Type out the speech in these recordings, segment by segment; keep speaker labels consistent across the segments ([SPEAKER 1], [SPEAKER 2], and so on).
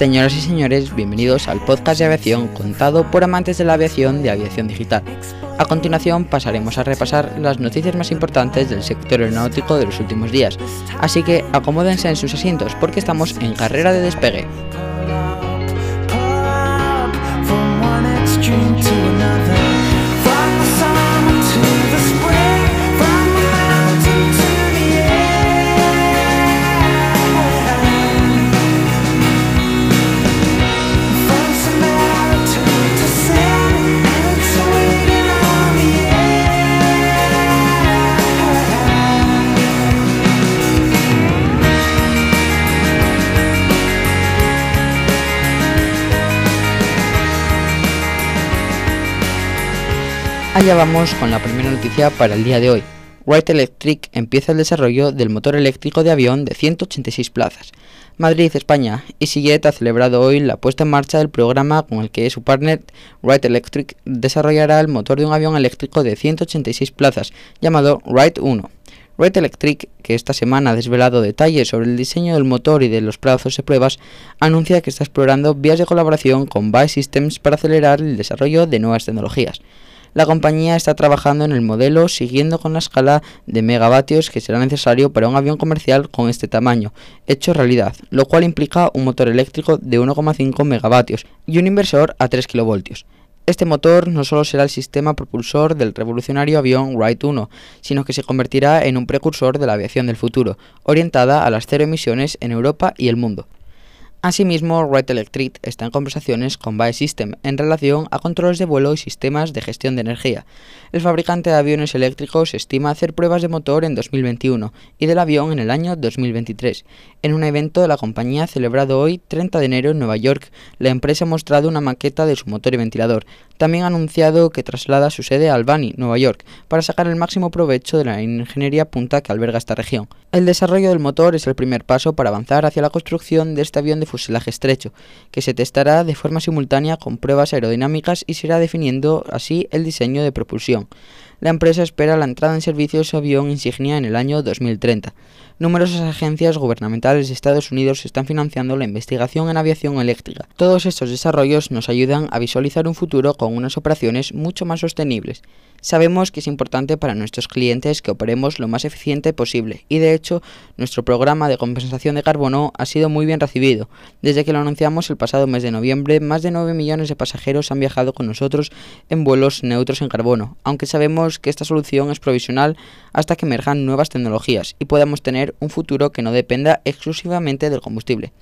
[SPEAKER 1] Señoras y señores, bienvenidos al podcast de aviación contado por amantes de la aviación de Aviación Digital. A continuación pasaremos a repasar las noticias más importantes del sector aeronáutico de los últimos días, así que acomódense en sus asientos porque estamos en carrera de despegue. Allá vamos con la primera noticia para el día de hoy. Wright Electric empieza el desarrollo del motor eléctrico de avión de 186 plazas. Madrid, España. EasyJet ha celebrado hoy la puesta en marcha del programa con el que su partner Wright Electric desarrollará el motor de un avión eléctrico de 186 plazas, llamado Wright 1. Wright Electric, que esta semana ha desvelado detalles sobre el diseño del motor y de los plazos de pruebas, anuncia que está explorando vías de colaboración con BAE Systems para acelerar el desarrollo de nuevas tecnologías la compañía está trabajando en el modelo siguiendo con la escala de megavatios que será necesario para un avión comercial con este tamaño, hecho realidad, lo cual implica un motor eléctrico de 1,5 megavatios y un inversor a 3 kilovoltios. Este motor no solo será el sistema propulsor del revolucionario avión Wright 1, sino que se convertirá en un precursor de la aviación del futuro, orientada a las cero emisiones en Europa y el mundo. Asimismo, Wright Electric está en conversaciones con BAE System en relación a controles de vuelo y sistemas de gestión de energía. El fabricante de aviones eléctricos estima hacer pruebas de motor en 2021 y del avión en el año 2023. En un evento de la compañía celebrado hoy, 30 de enero, en Nueva York, la empresa ha mostrado una maqueta de su motor y ventilador. También ha anunciado que traslada su sede a Albany, Nueva York, para sacar el máximo provecho de la ingeniería punta que alberga esta región. El desarrollo del motor es el primer paso para avanzar hacia la construcción de este avión de fuselaje estrecho, que se testará de forma simultánea con pruebas aerodinámicas y se irá definiendo así el diseño de propulsión. La empresa espera la entrada en servicio de su avión insignia en el año 2030. Numerosas agencias gubernamentales de Estados Unidos están financiando la investigación en aviación eléctrica. Todos estos desarrollos nos ayudan a visualizar un futuro con unas operaciones mucho más sostenibles. Sabemos que es importante para nuestros clientes que operemos lo más eficiente posible y de hecho nuestro programa de compensación de carbono ha sido muy bien recibido. Desde que lo anunciamos el pasado mes de noviembre, más de 9 millones de pasajeros han viajado con nosotros en vuelos neutros en carbono, aunque sabemos que esta solución es provisional hasta que emerjan nuevas tecnologías y podamos tener un futuro que no dependa exclusivamente del combustible.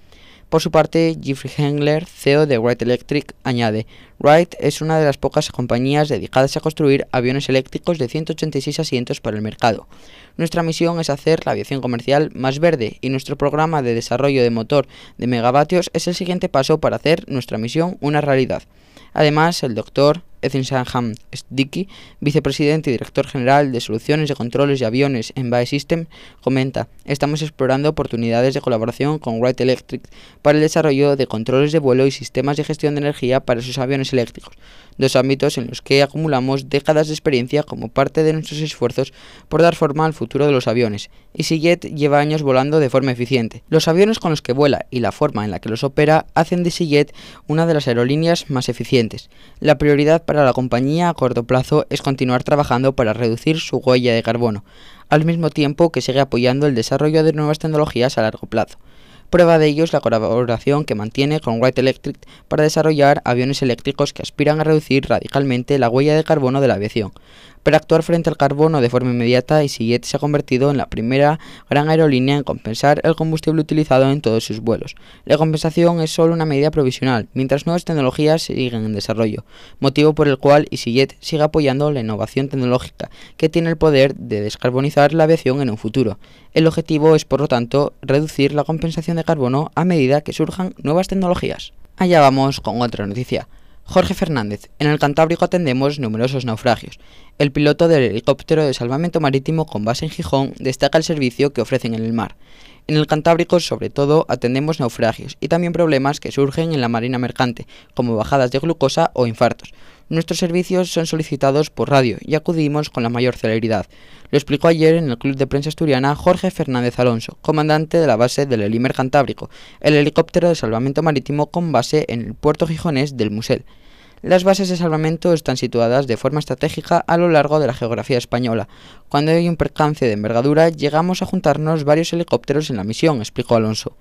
[SPEAKER 1] Por su parte, Jeffrey Hengler, CEO de Wright Electric, añade, Wright es una de las pocas compañías dedicadas a construir aviones eléctricos de 186 asientos para el mercado. Nuestra misión es hacer la aviación comercial más verde y nuestro programa de desarrollo de motor de megavatios es el siguiente paso para hacer nuestra misión una realidad. Además, el doctor Ethinsham Sticky, vicepresidente y director general de soluciones de controles de aviones en BAE System, comenta, estamos explorando oportunidades de colaboración con Wright Electric para el desarrollo de controles de vuelo y sistemas de gestión de energía para sus aviones eléctricos, dos ámbitos en los que acumulamos décadas de experiencia como parte de nuestros esfuerzos por dar forma al futuro de los aviones. EasyJet lleva años volando de forma eficiente. Los aviones con los que vuela y la forma en la que los opera hacen de EasyJet una de las aerolíneas más eficientes. La prioridad para la compañía a corto plazo es continuar trabajando para reducir su huella de carbono, al mismo tiempo que sigue apoyando el desarrollo de nuevas tecnologías a largo plazo. Prueba de ello es la colaboración que mantiene con Wright Electric para desarrollar aviones eléctricos que aspiran a reducir radicalmente la huella de carbono de la aviación. Para actuar frente al carbono de forma inmediata, EasyJet se ha convertido en la primera gran aerolínea en compensar el combustible utilizado en todos sus vuelos. La compensación es solo una medida provisional, mientras nuevas tecnologías siguen en desarrollo, motivo por el cual EasyJet sigue apoyando la innovación tecnológica, que tiene el poder de descarbonizar la aviación en un futuro. El objetivo es, por lo tanto, reducir la compensación de carbono a medida que surjan nuevas tecnologías. Allá vamos con otra noticia. Jorge Fernández. En el Cantábrico atendemos numerosos naufragios. El piloto del helicóptero de salvamento marítimo con base en Gijón destaca el servicio que ofrecen en el mar. En el Cantábrico, sobre todo, atendemos naufragios y también problemas que surgen en la marina mercante, como bajadas de glucosa o infartos. Nuestros servicios son solicitados por radio y acudimos con la mayor celeridad. Lo explicó ayer en el Club de Prensa Asturiana Jorge Fernández Alonso, comandante de la base del Helimer Cantábrico, el helicóptero de salvamento marítimo con base en el puerto gijonés del Musel. Las bases de salvamento están situadas de forma estratégica a lo largo de la geografía española. Cuando hay un percance de envergadura, llegamos a juntarnos varios helicópteros en la misión, explicó Alonso.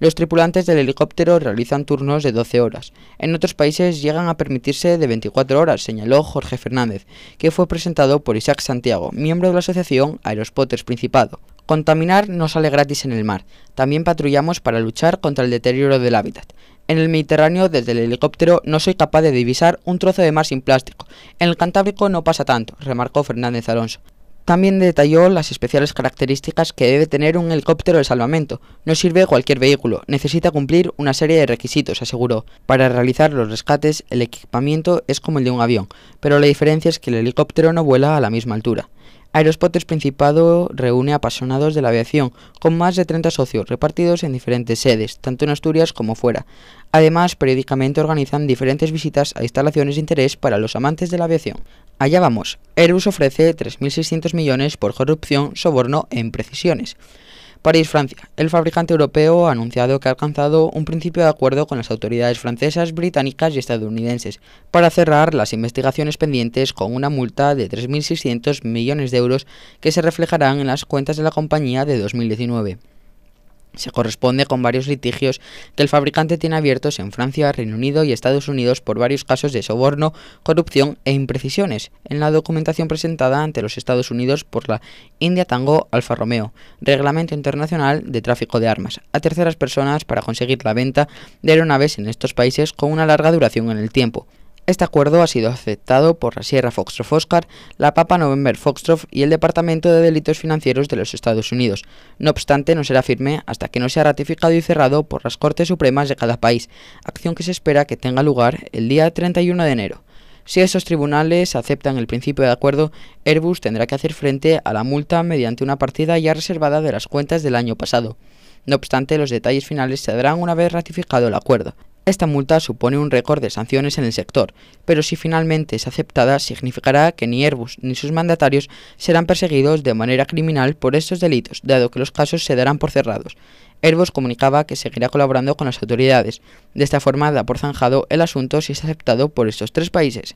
[SPEAKER 1] Los tripulantes del helicóptero realizan turnos de 12 horas. En otros países llegan a permitirse de 24 horas, señaló Jorge Fernández, que fue presentado por Isaac Santiago, miembro de la asociación Aerospotters Principado. Contaminar no sale gratis en el mar. También patrullamos para luchar contra el deterioro del hábitat. En el Mediterráneo, desde el helicóptero, no soy capaz de divisar un trozo de mar sin plástico. En el Cantábrico no pasa tanto, remarcó Fernández Alonso. También detalló las especiales características que debe tener un helicóptero de salvamento. No sirve cualquier vehículo, necesita cumplir una serie de requisitos, aseguró. Para realizar los rescates, el equipamiento es como el de un avión, pero la diferencia es que el helicóptero no vuela a la misma altura. Aerospotters Principado reúne apasionados de la aviación, con más de 30 socios repartidos en diferentes sedes, tanto en Asturias como fuera. Además, periódicamente organizan diferentes visitas a instalaciones de interés para los amantes de la aviación. Allá vamos. Airbus ofrece 3.600 millones por corrupción, soborno e imprecisiones. París, Francia. El fabricante europeo ha anunciado que ha alcanzado un principio de acuerdo con las autoridades francesas, británicas y estadounidenses para cerrar las investigaciones pendientes con una multa de 3.600 millones de euros que se reflejarán en las cuentas de la compañía de 2019 se corresponde con varios litigios que el fabricante tiene abiertos en Francia, Reino Unido y Estados Unidos por varios casos de soborno, corrupción e imprecisiones en la documentación presentada ante los Estados Unidos por la India Tango Alfa Romeo, Reglamento Internacional de Tráfico de Armas, a terceras personas para conseguir la venta de aeronaves en estos países con una larga duración en el tiempo, este acuerdo ha sido aceptado por la Sierra Foxtrot Oscar, la Papa November Foxtrot y el Departamento de Delitos Financieros de los Estados Unidos. No obstante, no será firme hasta que no sea ratificado y cerrado por las Cortes Supremas de cada país, acción que se espera que tenga lugar el día 31 de enero. Si esos tribunales aceptan el principio de acuerdo, Airbus tendrá que hacer frente a la multa mediante una partida ya reservada de las cuentas del año pasado. No obstante, los detalles finales se darán una vez ratificado el acuerdo. Esta multa supone un récord de sanciones en el sector, pero si finalmente es aceptada significará que ni Airbus ni sus mandatarios serán perseguidos de manera criminal por estos delitos, dado que los casos se darán por cerrados. Airbus comunicaba que seguirá colaborando con las autoridades. De esta forma da por zanjado el asunto si es aceptado por estos tres países.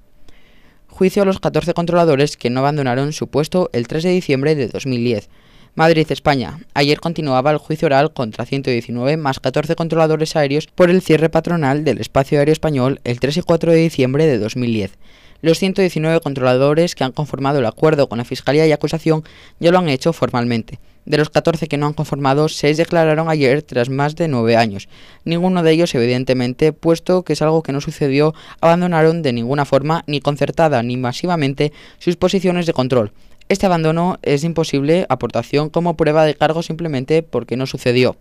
[SPEAKER 1] Juicio a los 14 controladores que no abandonaron su puesto el 3 de diciembre de 2010. Madrid, España. Ayer continuaba el juicio oral contra 119 más 14 controladores aéreos por el cierre patronal del espacio aéreo español el 3 y 4 de diciembre de 2010. Los 119 controladores que han conformado el acuerdo con la Fiscalía y acusación ya lo han hecho formalmente. De los 14 que no han conformado, 6 declararon ayer tras más de 9 años. Ninguno de ellos, evidentemente, puesto que es algo que no sucedió, abandonaron de ninguna forma, ni concertada ni masivamente, sus posiciones de control. Este abandono es imposible aportación como prueba de cargo simplemente porque no sucedió.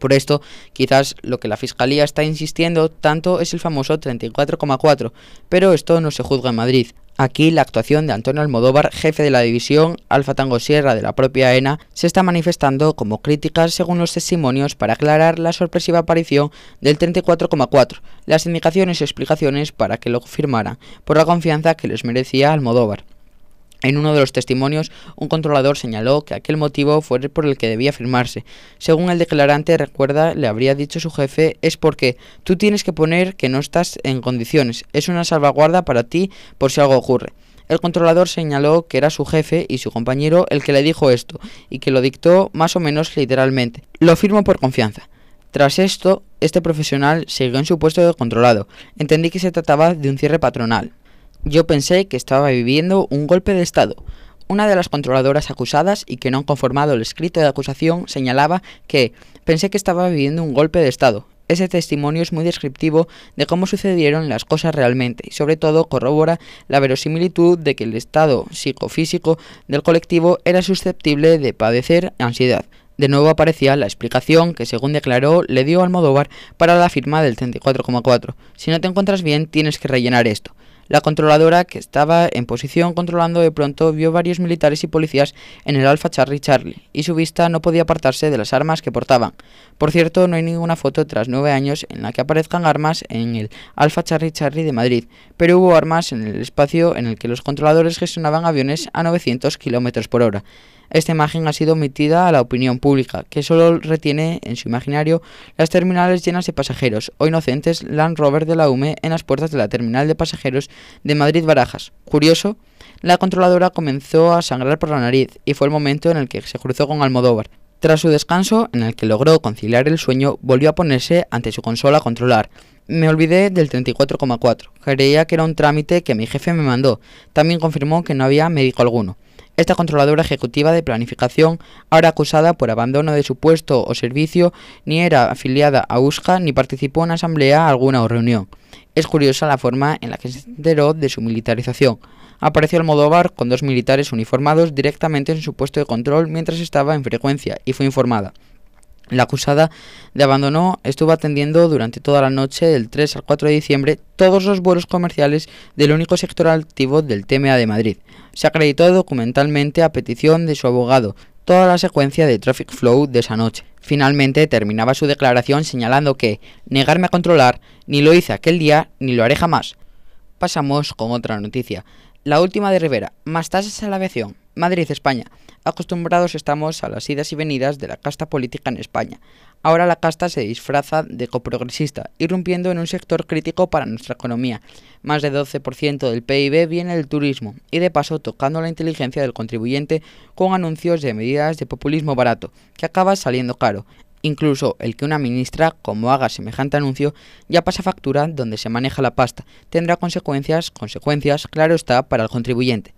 [SPEAKER 1] Por esto, quizás lo que la Fiscalía está insistiendo tanto es el famoso 34,4, pero esto no se juzga en Madrid. Aquí la actuación de Antonio Almodóvar, jefe de la división Alfa Tango Sierra de la propia ENA, se está manifestando como críticas según los testimonios para aclarar la sorpresiva aparición del 34,4, las indicaciones y explicaciones para que lo firmaran, por la confianza que les merecía Almodóvar. En uno de los testimonios, un controlador señaló que aquel motivo fue por el que debía firmarse. Según el declarante, recuerda, le habría dicho su jefe, es porque tú tienes que poner que no estás en condiciones. Es una salvaguarda para ti por si algo ocurre. El controlador señaló que era su jefe y su compañero el que le dijo esto, y que lo dictó más o menos literalmente. Lo firmo por confianza. Tras esto, este profesional siguió en su puesto de controlado. Entendí que se trataba de un cierre patronal. Yo pensé que estaba viviendo un golpe de Estado. Una de las controladoras acusadas y que no han conformado el escrito de acusación señalaba que pensé que estaba viviendo un golpe de Estado. Ese testimonio es muy descriptivo de cómo sucedieron las cosas realmente y sobre todo corrobora la verosimilitud de que el estado psicofísico del colectivo era susceptible de padecer ansiedad. De nuevo aparecía la explicación que, según declaró, le dio Almodóvar para la firma del 34,4. Si no te encuentras bien, tienes que rellenar esto. La controladora, que estaba en posición controlando de pronto, vio varios militares y policías en el Alfa Charlie Charlie, y su vista no podía apartarse de las armas que portaban. Por cierto, no hay ninguna foto tras nueve años en la que aparezcan armas en el Alfa Charlie Charlie de Madrid, pero hubo armas en el espacio en el que los controladores gestionaban aviones a 900 km por hora. Esta imagen ha sido omitida a la opinión pública, que solo retiene en su imaginario las terminales llenas de pasajeros o inocentes Land Rover de la UME en las puertas de la terminal de pasajeros de Madrid Barajas. Curioso, la controladora comenzó a sangrar por la nariz y fue el momento en el que se cruzó con Almodóvar. Tras su descanso, en el que logró conciliar el sueño, volvió a ponerse ante su consola a controlar. Me olvidé del 34,4. Creía que era un trámite que mi jefe me mandó. También confirmó que no había médico alguno. Esta controladora ejecutiva de planificación, ahora acusada por abandono de su puesto o servicio, ni era afiliada a USCA ni participó en asamblea alguna o reunión. Es curiosa la forma en la que se enteró de su militarización. Apareció Almodóvar con dos militares uniformados directamente en su puesto de control mientras estaba en frecuencia y fue informada. La acusada de abandono estuvo atendiendo durante toda la noche del 3 al 4 de diciembre todos los vuelos comerciales del único sector activo del TMA de Madrid. Se acreditó documentalmente a petición de su abogado toda la secuencia de traffic flow de esa noche. Finalmente terminaba su declaración señalando que negarme a controlar ni lo hice aquel día ni lo haré jamás. Pasamos con otra noticia. La última de Rivera, más tasas a la aviación. Madrid, España. Acostumbrados estamos a las idas y venidas de la casta política en España. Ahora la casta se disfraza de coprogresista, irrumpiendo en un sector crítico para nuestra economía. Más de 12% del PIB viene del turismo y de paso tocando la inteligencia del contribuyente con anuncios de medidas de populismo barato, que acaba saliendo caro. Incluso el que una ministra, como haga semejante anuncio, ya pasa factura donde se maneja la pasta. Tendrá consecuencias, consecuencias, claro está, para el contribuyente.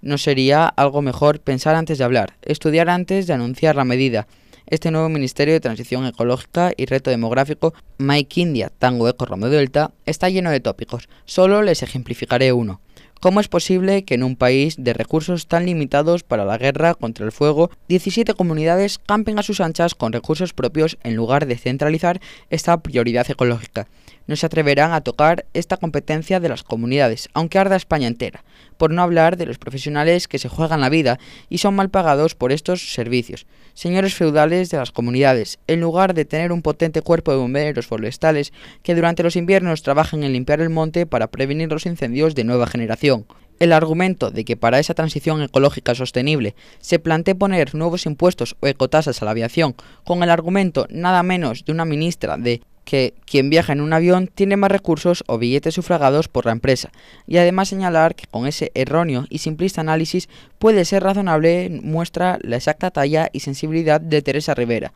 [SPEAKER 1] ¿No sería algo mejor pensar antes de hablar, estudiar antes de anunciar la medida? Este nuevo Ministerio de Transición Ecológica y Reto Demográfico, Mike India Tango Eco Romeo Delta, está lleno de tópicos. Solo les ejemplificaré uno. ¿Cómo es posible que en un país de recursos tan limitados para la guerra contra el fuego, 17 comunidades campen a sus anchas con recursos propios en lugar de centralizar esta prioridad ecológica? No se atreverán a tocar esta competencia de las comunidades, aunque arda España entera, por no hablar de los profesionales que se juegan la vida y son mal pagados por estos servicios. Señores feudales de las comunidades, en lugar de tener un potente cuerpo de bomberos forestales que durante los inviernos trabajen en limpiar el monte para prevenir los incendios de nueva generación. El argumento de que para esa transición ecológica sostenible se plantee poner nuevos impuestos o ecotasas a la aviación, con el argumento nada menos de una ministra de que quien viaja en un avión tiene más recursos o billetes sufragados por la empresa, y además señalar que con ese erróneo y simplista análisis puede ser razonable muestra la exacta talla y sensibilidad de Teresa Rivera,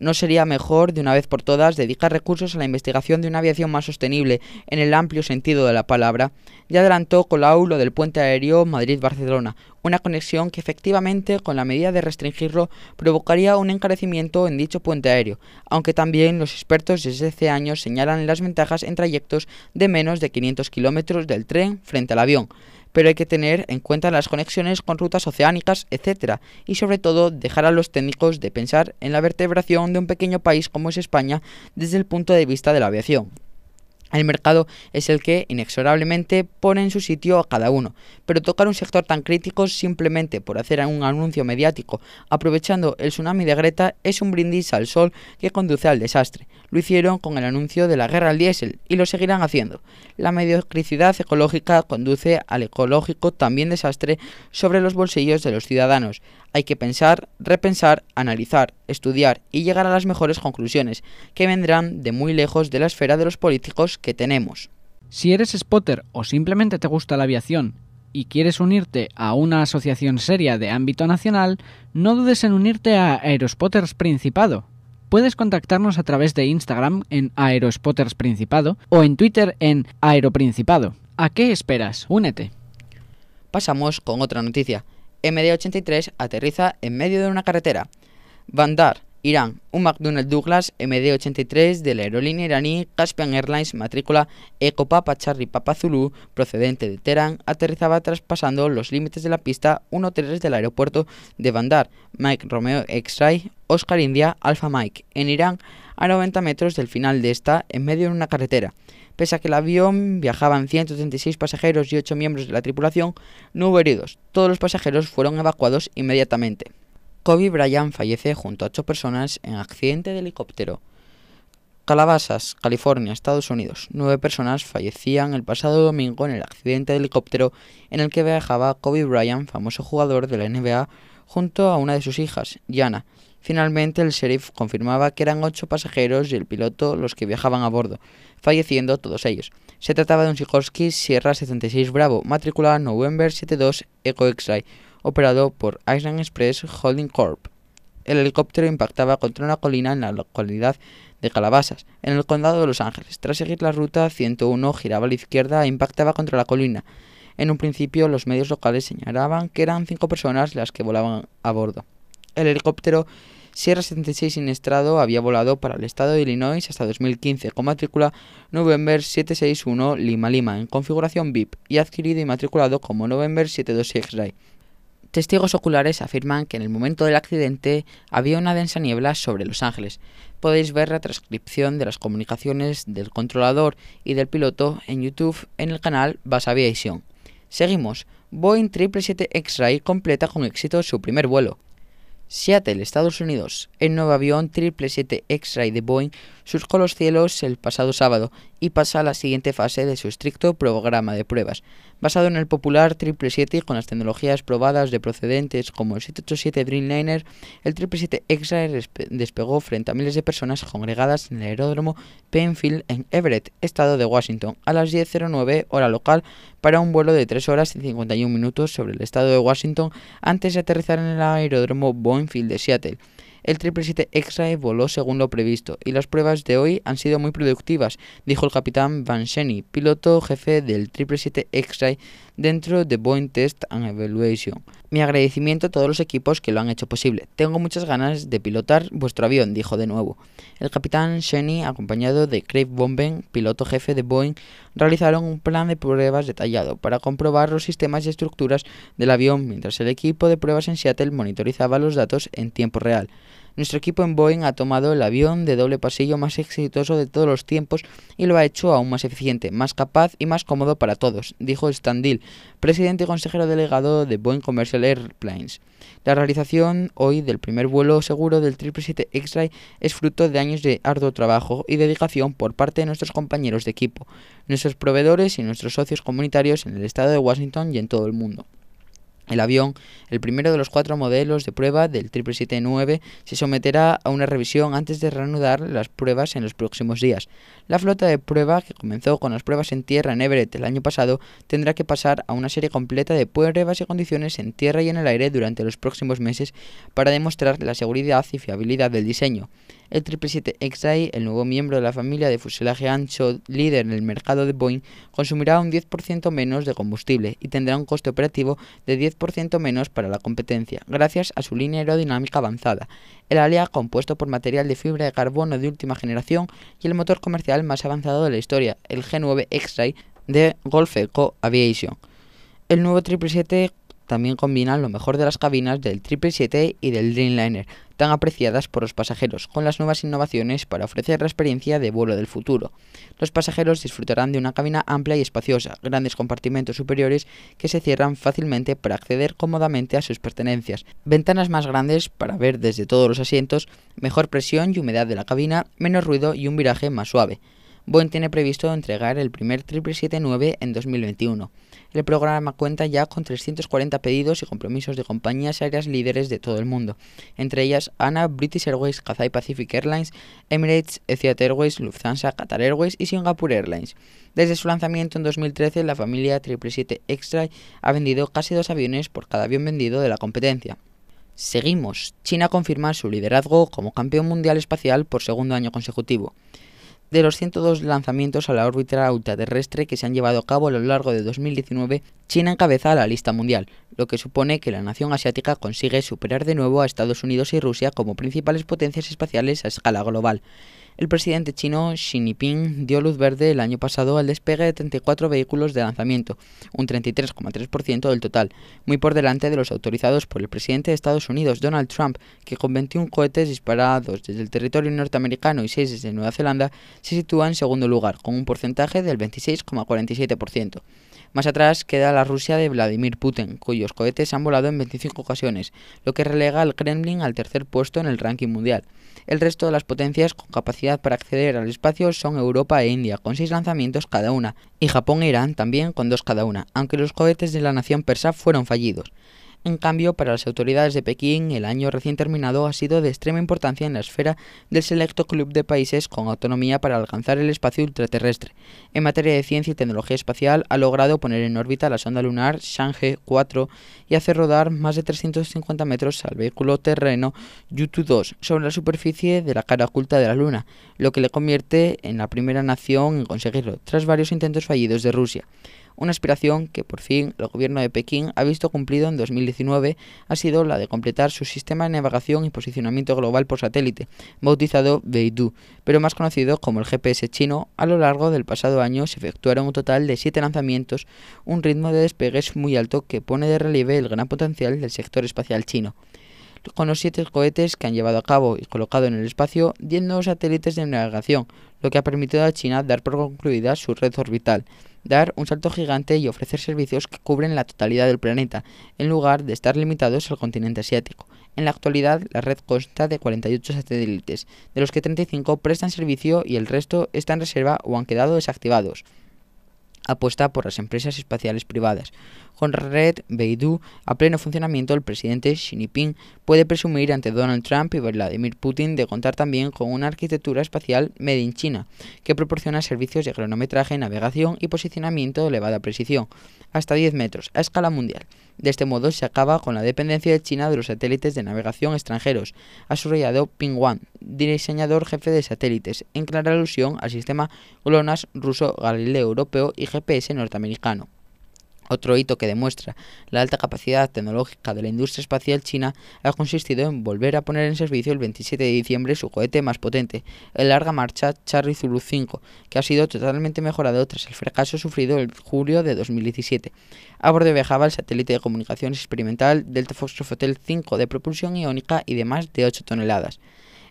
[SPEAKER 1] ¿No sería mejor, de una vez por todas, dedicar recursos a la investigación de una aviación más sostenible en el amplio sentido de la palabra? Ya adelantó Colau lo del puente aéreo Madrid-Barcelona, una conexión que efectivamente, con la medida de restringirlo, provocaría un encarecimiento en dicho puente aéreo, aunque también los expertos desde hace años señalan las ventajas en trayectos de menos de 500 kilómetros del tren frente al avión pero hay que tener en cuenta las conexiones con rutas oceánicas, etc. Y sobre todo dejar a los técnicos de pensar en la vertebración de un pequeño país como es España desde el punto de vista de la aviación. El mercado es el que inexorablemente pone en su sitio a cada uno, pero tocar un sector tan crítico simplemente por hacer un anuncio mediático aprovechando el tsunami de Greta es un brindis al sol que conduce al desastre. Lo hicieron con el anuncio de la guerra al diésel y lo seguirán haciendo. La mediocridad ecológica conduce al ecológico también desastre sobre los bolsillos de los ciudadanos. Hay que pensar, repensar, analizar, estudiar y llegar a las mejores conclusiones, que vendrán de muy lejos de la esfera de los políticos que tenemos.
[SPEAKER 2] Si eres spotter o simplemente te gusta la aviación y quieres unirte a una asociación seria de ámbito nacional, no dudes en unirte a Aerospotters Principado. Puedes contactarnos a través de Instagram en Aerospotters Principado o en Twitter en Aeroprincipado. ¿A qué esperas? Únete.
[SPEAKER 1] Pasamos con otra noticia. MD-83 aterriza en medio de una carretera. Vandar, Irán, un McDonnell Douglas MD-83 de la aerolínea iraní Caspian Airlines matrícula Eco Papa Charlie Papa procedente de Teherán aterrizaba traspasando los límites de la pista 1-3 del aeropuerto de Bandar Mike Romeo X-Ray Oscar India Alpha Mike en Irán a 90 metros del final de esta en medio de una carretera. Pese a que el avión viajaban 136 pasajeros y 8 miembros de la tripulación, no hubo heridos. Todos los pasajeros fueron evacuados inmediatamente. Kobe Bryant fallece junto a ocho personas en accidente de helicóptero. Calabasas, California, Estados Unidos. Nueve personas fallecían el pasado domingo en el accidente de helicóptero en el que viajaba Kobe Bryant, famoso jugador de la NBA, junto a una de sus hijas, Gianna. Finalmente, el sheriff confirmaba que eran ocho pasajeros y el piloto los que viajaban a bordo, falleciendo todos ellos. Se trataba de un Sikorsky Sierra 76 Bravo, matrícula November 72 Eco X-Ray, operado por Island Express Holding Corp. El helicóptero impactaba contra una colina en la localidad de Calabasas, en el condado de Los Ángeles. Tras seguir la ruta 101, giraba a la izquierda e impactaba contra la colina. En un principio, los medios locales señalaban que eran cinco personas las que volaban a bordo. El helicóptero Sierra 76 siniestrado había volado para el estado de Illinois hasta 2015 con matrícula November 761 Lima Lima en configuración VIP y adquirido y matriculado como November 72 X-Ray. Testigos oculares afirman que en el momento del accidente había una densa niebla sobre Los Ángeles. Podéis ver la transcripción de las comunicaciones del controlador y del piloto en YouTube en el canal Bass Aviation. Seguimos. Boeing 777 X-Ray completa con éxito su primer vuelo. Seattle, Estados Unidos. El nuevo avión 777 X-Ray de Boeing surcó los cielos el pasado sábado y pasa a la siguiente fase de su estricto programa de pruebas. Basado en el popular 777 y con las tecnologías probadas de procedentes como el 787 Dreamliner, el 777 X-Ray despegó frente a miles de personas congregadas en el aeródromo Penfield en Everett, estado de Washington, a las 10.09 hora local para un vuelo de 3 horas y 51 minutos sobre el estado de Washington antes de aterrizar en el aeródromo Boeing de Seattle. El 777 X-Ray voló según lo previsto y las pruebas de hoy han sido muy productivas, dijo el capitán Van piloto jefe del 777 X-Ray dentro de Boeing Test and Evaluation. Mi agradecimiento a todos los equipos que lo han hecho posible. Tengo muchas ganas de pilotar vuestro avión, dijo de nuevo. El capitán Shenny, acompañado de Craig Bomben, piloto jefe de Boeing, realizaron un plan de pruebas detallado para comprobar los sistemas y estructuras del avión mientras el equipo de pruebas en Seattle monitorizaba los datos en tiempo real. Nuestro equipo en Boeing ha tomado el avión de doble pasillo más exitoso de todos los tiempos y lo ha hecho aún más eficiente, más capaz y más cómodo para todos, dijo Stan Deal, presidente y consejero delegado de Boeing Commercial Airplanes. La realización hoy del primer vuelo seguro del 777 X-Ray es fruto de años de arduo trabajo y dedicación por parte de nuestros compañeros de equipo, nuestros proveedores y nuestros socios comunitarios en el estado de Washington y en todo el mundo. El avión, el primero de los cuatro modelos de prueba del 777-9, se someterá a una revisión antes de reanudar las pruebas en los próximos días. La flota de prueba, que comenzó con las pruebas en tierra en Everett el año pasado, tendrá que pasar a una serie completa de pruebas y condiciones en tierra y en el aire durante los próximos meses para demostrar la seguridad y fiabilidad del diseño. El 777 X-Ray, el nuevo miembro de la familia de fuselaje ancho líder en el mercado de Boeing, consumirá un 10% menos de combustible y tendrá un coste operativo de 10% menos para la competencia, gracias a su línea aerodinámica avanzada, el ALIA compuesto por material de fibra de carbono de última generación y el motor comercial más avanzado de la historia, el G9 X-Ray de Gulf Eco Aviation. El nuevo 777 también combina lo mejor de las cabinas del 777 y del Dreamliner, tan apreciadas por los pasajeros, con las nuevas innovaciones para ofrecer la experiencia de vuelo del futuro. Los pasajeros disfrutarán de una cabina amplia y espaciosa, grandes compartimentos superiores que se cierran fácilmente para acceder cómodamente a sus pertenencias, ventanas más grandes para ver desde todos los asientos, mejor presión y humedad de la cabina, menos ruido y un viraje más suave. Boeing tiene previsto entregar el primer 777-9 en 2021. El programa cuenta ya con 340 pedidos y compromisos de compañías aéreas líderes de todo el mundo, entre ellas ANA, British Airways, Cathay Pacific Airlines, Emirates, Etihad Airways, Lufthansa, Qatar Airways y Singapore Airlines. Desde su lanzamiento en 2013, la familia 777 Extra ha vendido casi dos aviones por cada avión vendido de la competencia. Seguimos. China confirma su liderazgo como campeón mundial espacial por segundo año consecutivo. De los 102 lanzamientos a la órbita ultraterrestre que se han llevado a cabo a lo largo de 2019, China encabeza la lista mundial, lo que supone que la nación asiática consigue superar de nuevo a Estados Unidos y Rusia como principales potencias espaciales a escala global. El presidente chino Xi Jinping dio luz verde el año pasado al despegue de 34 vehículos de lanzamiento, un 33,3% del total, muy por delante de los autorizados por el presidente de Estados Unidos, Donald Trump, que con 21 cohetes disparados desde el territorio norteamericano y 6 desde Nueva Zelanda, se sitúa en segundo lugar, con un porcentaje del 26,47%. Más atrás queda la Rusia de Vladimir Putin, cuyos cohetes han volado en 25 ocasiones, lo que relega al Kremlin al tercer puesto en el ranking mundial. El resto de las potencias con capacidad para acceder al espacio son Europa e India, con seis lanzamientos cada una, y Japón e Irán también con dos cada una, aunque los cohetes de la nación persa fueron fallidos. En cambio, para las autoridades de Pekín, el año recién terminado ha sido de extrema importancia en la esfera del selecto club de países con autonomía para alcanzar el espacio ultraterrestre. En materia de ciencia y tecnología espacial, ha logrado poner en órbita la sonda lunar Chang'e 4 y hacer rodar más de 350 metros al vehículo terreno Yutu-2 sobre la superficie de la cara oculta de la Luna, lo que le convierte en la primera nación en conseguirlo, tras varios intentos fallidos de Rusia. Una aspiración que por fin el gobierno de Pekín ha visto cumplido en 2019 ha sido la de completar su sistema de navegación y posicionamiento global por satélite, bautizado Beidou, pero más conocido como el GPS chino. A lo largo del pasado año se efectuaron un total de siete lanzamientos, un ritmo de despegues muy alto que pone de relieve el gran potencial del sector espacial chino con los siete cohetes que han llevado a cabo y colocado en el espacio 10 nuevos satélites de navegación, lo que ha permitido a China dar por concluida su red orbital dar un salto gigante y ofrecer servicios que cubren la totalidad del planeta, en lugar de estar limitados al continente asiático. En la actualidad, la red consta de 48 satélites, de los que 35 prestan servicio y el resto están en reserva o han quedado desactivados apuesta por las empresas espaciales privadas. Con Red Beidou a pleno funcionamiento, el presidente Xi Jinping puede presumir ante Donald Trump y Vladimir Putin de contar también con una arquitectura espacial made in China, que proporciona servicios de cronometraje, navegación y posicionamiento de elevada precisión, hasta 10 metros, a escala mundial. De este modo se acaba con la dependencia de China de los satélites de navegación extranjeros, ha subrayado Ping Wan, diseñador jefe de satélites, en clara alusión al sistema GLONASS ruso Galileo europeo y GPS norteamericano. Otro hito que demuestra la alta capacidad tecnológica de la industria espacial china ha consistido en volver a poner en servicio el 27 de diciembre su cohete más potente, el larga marcha Charlie Zulu 5, que ha sido totalmente mejorado tras el fracaso sufrido en julio de 2017. A bordo viajaba el satélite de comunicaciones experimental Delta Foxtrot 5 de propulsión iónica y de más de 8 toneladas.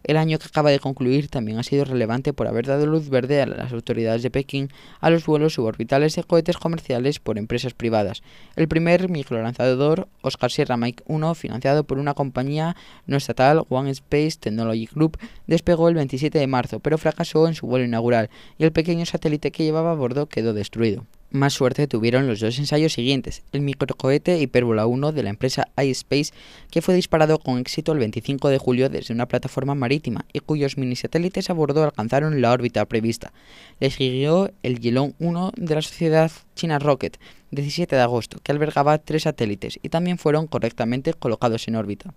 [SPEAKER 1] El año que acaba de concluir también ha sido relevante por haber dado luz verde a las autoridades de Pekín a los vuelos suborbitales de cohetes comerciales por empresas privadas. El primer microlanzador, Oscar Sierra Mike 1, financiado por una compañía no estatal, One Space Technology Group, despegó el 27 de marzo, pero fracasó en su vuelo inaugural y el pequeño satélite que llevaba a bordo quedó destruido. Más suerte tuvieron los dos ensayos siguientes, el microcohete Hyperbola 1 de la empresa iSpace, que fue disparado con éxito el 25 de julio desde una plataforma marítima y cuyos minisatélites a bordo alcanzaron la órbita prevista. Le siguió el Yelon 1 de la sociedad China Rocket, 17 de agosto, que albergaba tres satélites y también fueron correctamente colocados en órbita.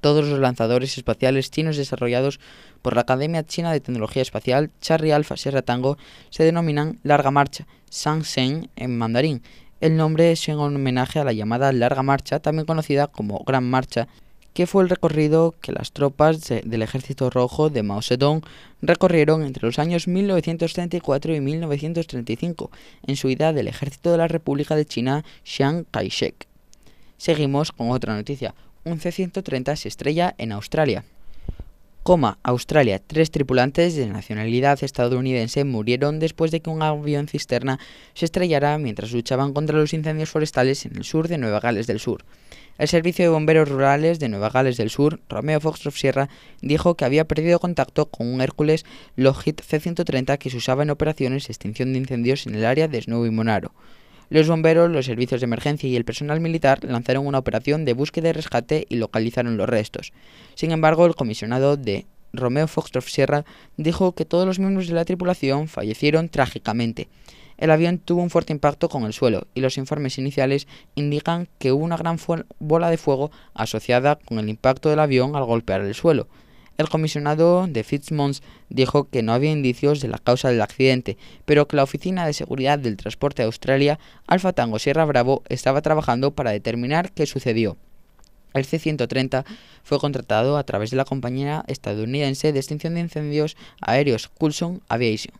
[SPEAKER 1] Todos los lanzadores espaciales chinos desarrollados por la Academia China de Tecnología Espacial Charlie Alpha Sierra Tango se denominan Larga Marcha, Shangsheng en mandarín. El nombre es en homenaje a la llamada Larga Marcha, también conocida como Gran Marcha, que fue el recorrido que las tropas del Ejército Rojo de Mao Zedong recorrieron entre los años 1934 y 1935 en su ida del Ejército de la República de China Chiang Kai-shek. Seguimos con otra noticia un C-130 se estrella en Australia. Coma, Australia. Tres tripulantes de nacionalidad estadounidense murieron después de que un avión cisterna se estrellara mientras luchaban contra los incendios forestales en el sur de Nueva Gales del Sur. El Servicio de Bomberos Rurales de Nueva Gales del Sur, Romeo Foxtrot Sierra, dijo que había perdido contacto con un Hércules Lockheed C-130 que se usaba en operaciones de extinción de incendios en el área de Snowy Monaro. Los bomberos, los servicios de emergencia y el personal militar lanzaron una operación de búsqueda y rescate y localizaron los restos. Sin embargo, el comisionado de Romeo Foxtrot Sierra dijo que todos los miembros de la tripulación fallecieron trágicamente. El avión tuvo un fuerte impacto con el suelo y los informes iniciales indican que hubo una gran bola de fuego asociada con el impacto del avión al golpear el suelo. El comisionado de Fitzmons dijo que no había indicios de la causa del accidente, pero que la Oficina de Seguridad del Transporte de Australia, Alfa Tango Sierra Bravo, estaba trabajando para determinar qué sucedió. El C-130 fue contratado a través de la compañía estadounidense de extinción de incendios aéreos Coulson Aviation.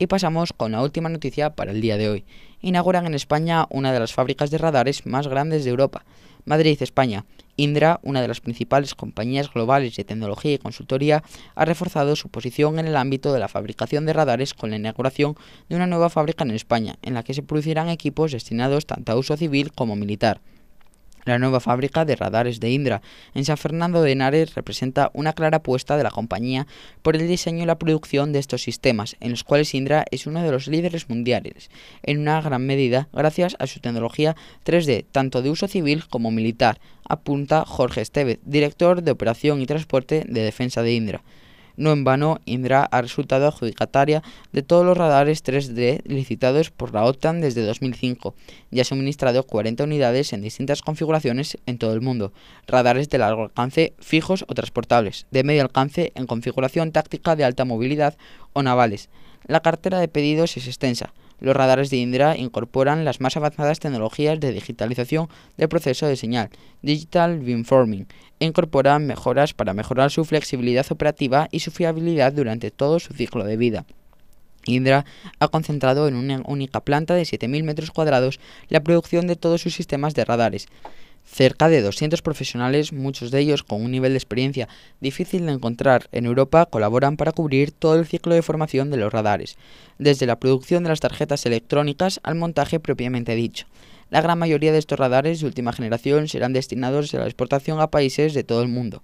[SPEAKER 1] Y pasamos con la última noticia para el día de hoy. Inauguran en España una de las fábricas de radares más grandes de Europa. Madrid, España. Indra, una de las principales compañías globales de tecnología y consultoría, ha reforzado su posición en el ámbito de la fabricación de radares con la inauguración de una nueva fábrica en España, en la que se producirán equipos destinados tanto a uso civil como militar. La nueva fábrica de radares de Indra en San Fernando de Henares representa una clara apuesta de la compañía por el diseño y la producción de estos sistemas, en los cuales Indra es uno de los líderes mundiales, en una gran medida gracias a su tecnología 3D, tanto de uso civil como militar, apunta Jorge Estevez, director de Operación y Transporte de Defensa de Indra. No en vano, Indra ha resultado adjudicataria de todos los radares 3D licitados por la OTAN desde 2005 y ha suministrado 40 unidades en distintas configuraciones en todo el mundo, radares de largo alcance fijos o transportables, de medio alcance en configuración táctica de alta movilidad o navales. La cartera de pedidos es extensa. Los radares de Indra incorporan las más avanzadas tecnologías de digitalización del proceso de señal, Digital Beamforming, e incorporan mejoras para mejorar su flexibilidad operativa y su fiabilidad durante todo su ciclo de vida. Indra ha concentrado en una única planta de 7.000 metros cuadrados la producción de todos sus sistemas de radares, Cerca de 200 profesionales, muchos de ellos con un nivel de experiencia difícil de encontrar en Europa, colaboran para cubrir todo el ciclo de formación de los radares, desde la producción de las tarjetas electrónicas al montaje propiamente dicho. La gran mayoría de estos radares de última generación serán destinados a la exportación a países de todo el mundo.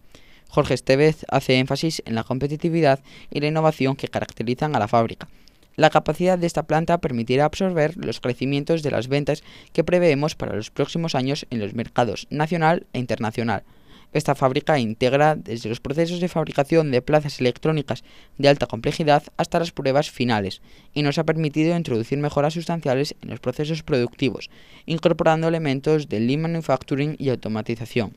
[SPEAKER 1] Jorge Estevez hace énfasis en la competitividad y la innovación que caracterizan a la fábrica la capacidad de esta planta permitirá absorber los crecimientos de las ventas que preveemos para los próximos años en los mercados nacional e internacional. Esta fábrica integra desde los procesos de fabricación de plazas electrónicas de alta complejidad hasta las pruebas finales y nos ha permitido introducir mejoras sustanciales en los procesos productivos, incorporando elementos de lean manufacturing y automatización.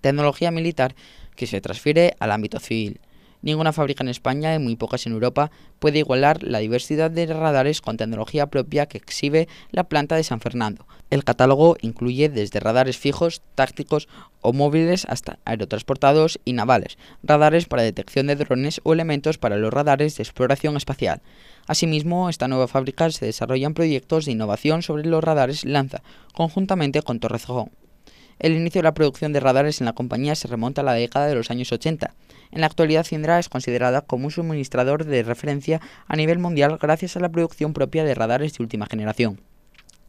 [SPEAKER 1] Tecnología militar que se transfiere al ámbito civil. Ninguna fábrica en España y muy pocas en Europa puede igualar la diversidad de radares con tecnología propia que exhibe la planta de San Fernando. El catálogo incluye desde radares fijos, tácticos o móviles hasta aerotransportados y navales, radares para detección de drones o elementos para los radares de exploración espacial. Asimismo, esta nueva fábrica se desarrollan proyectos de innovación sobre los radares Lanza, conjuntamente con Torrejón. El inicio de la producción de radares en la compañía se remonta a la década de los años 80. En la actualidad, Cindra es considerada como un suministrador de referencia a nivel mundial gracias a la producción propia de radares de última generación.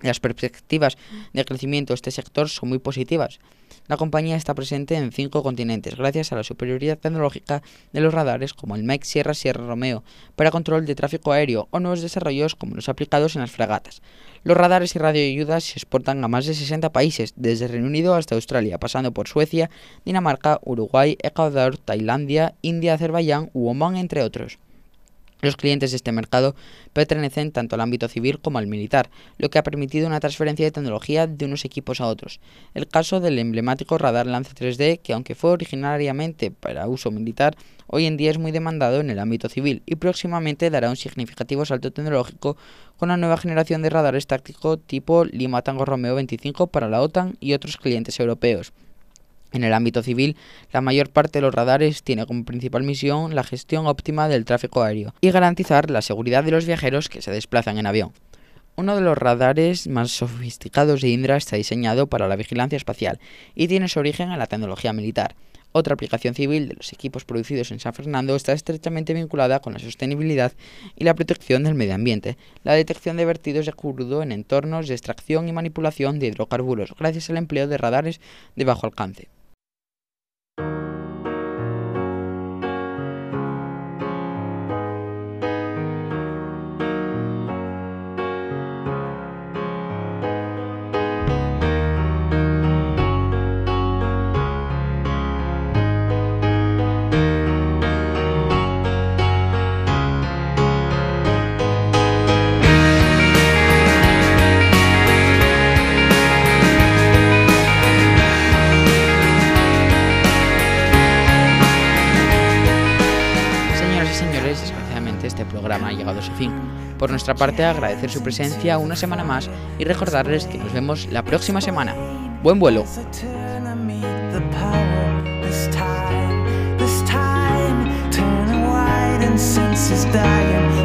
[SPEAKER 1] Las perspectivas de crecimiento de este sector son muy positivas. La compañía está presente en cinco continentes gracias a la superioridad tecnológica de los radares como el MEC Sierra Sierra Romeo para control de tráfico aéreo o nuevos desarrollos como los aplicados en las fragatas. Los radares y radioayudas se exportan a más de 60 países, desde Reino Unido hasta Australia, pasando por Suecia, Dinamarca, Uruguay, Ecuador, Tailandia, India, Azerbaiyán u Oman, entre otros. Los clientes de este mercado pertenecen tanto al ámbito civil como al militar, lo que ha permitido una transferencia de tecnología de unos equipos a otros. El caso del emblemático radar Lance 3D, que aunque fue originariamente para uso militar, hoy en día es muy demandado en el ámbito civil y próximamente dará un significativo salto tecnológico con la nueva generación de radares tácticos tipo Lima Tango Romeo 25 para la OTAN y otros clientes europeos. En el ámbito civil, la mayor parte de los radares tiene como principal misión la gestión óptima del tráfico aéreo y garantizar la seguridad de los viajeros que se desplazan en avión. Uno de los radares más sofisticados de Indra está diseñado para la vigilancia espacial y tiene su origen en la tecnología militar. Otra aplicación civil de los equipos producidos en San Fernando está estrechamente vinculada con la sostenibilidad y la protección del medio ambiente, la detección de vertidos de crudo en entornos de extracción y manipulación de hidrocarburos gracias al empleo de radares de bajo alcance. señores, desgraciadamente este programa ha llegado a su fin. Por nuestra parte, agradecer su presencia una semana más y recordarles que nos vemos la próxima semana. Buen vuelo. dying